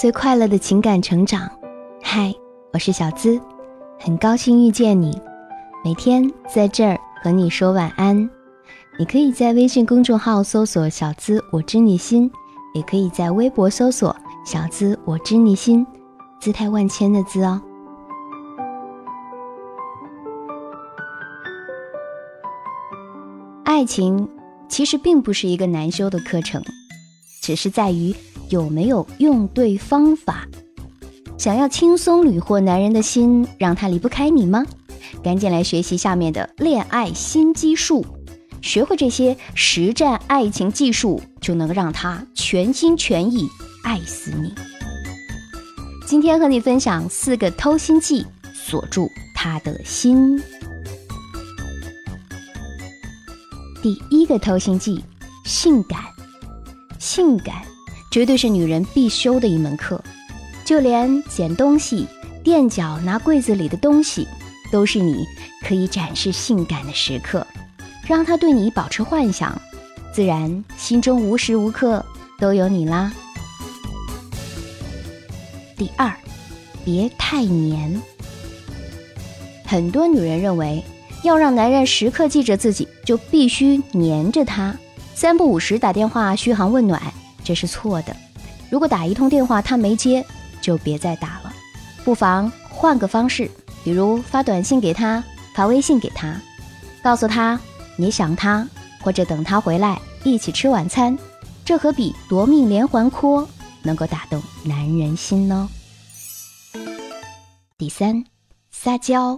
最快乐的情感成长。嗨，我是小资，很高兴遇见你。每天在这儿和你说晚安。你可以在微信公众号搜索“小资我知你心”，也可以在微博搜索“小资我知你心”，姿态万千的“资”哦。爱情其实并不是一个难修的课程，只是在于有没有用对方法。想要轻松虏获男人的心，让他离不开你吗？赶紧来学习下面的恋爱心机术，学会这些实战爱情技术，就能让他全心全意爱死你。今天和你分享四个偷心计，锁住他的心。第一个偷心计，性感。性感绝对是女人必修的一门课，就连捡东西、垫脚、拿柜子里的东西，都是你可以展示性感的时刻，让他对你保持幻想，自然心中无时无刻都有你啦。第二，别太黏。很多女人认为。要让男人时刻记着自己，就必须黏着他，三不五时打电话嘘寒问暖，这是错的。如果打一通电话他没接，就别再打了，不妨换个方式，比如发短信给他，发微信给他，告诉他你想他，或者等他回来一起吃晚餐，这可比夺命连环 call 能够打动男人心呢。第三，撒娇。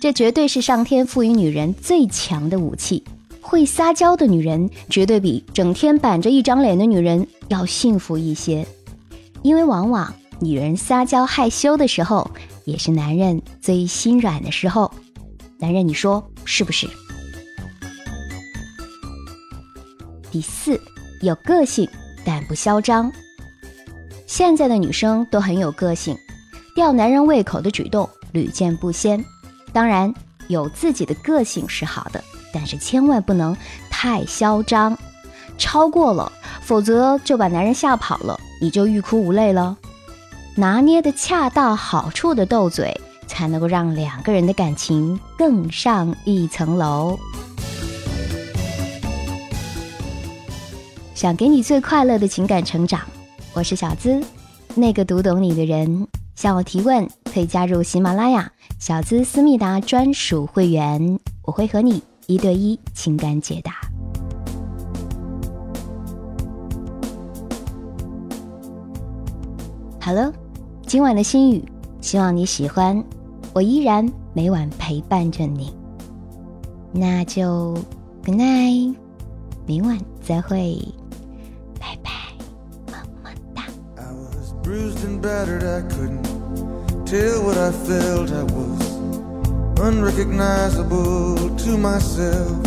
这绝对是上天赋予女人最强的武器。会撒娇的女人，绝对比整天板着一张脸的女人要幸福一些。因为往往女人撒娇害羞的时候，也是男人最心软的时候。男人，你说是不是？第四，有个性但不嚣张。现在的女生都很有个性，吊男人胃口的举动屡见不鲜。当然，有自己的个性是好的，但是千万不能太嚣张，超过了，否则就把男人吓跑了，你就欲哭无泪了。拿捏的恰到好处的斗嘴，才能够让两个人的感情更上一层楼。想给你最快乐的情感成长，我是小资，那个读懂你的人。向我提问，可以加入喜马拉雅小资思密达专属会员，我会和你一对一情感解答。好了，今晚的心语，希望你喜欢。我依然每晚陪伴着你，那就 good night，明晚再会。bruised and battered, I couldn't tell what I felt. I was unrecognizable to myself.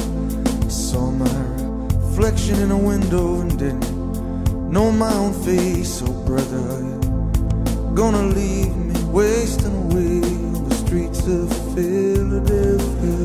I saw my reflection in a window and didn't know my own face. Oh, brother, you're gonna leave me wasting away on the streets of Philadelphia.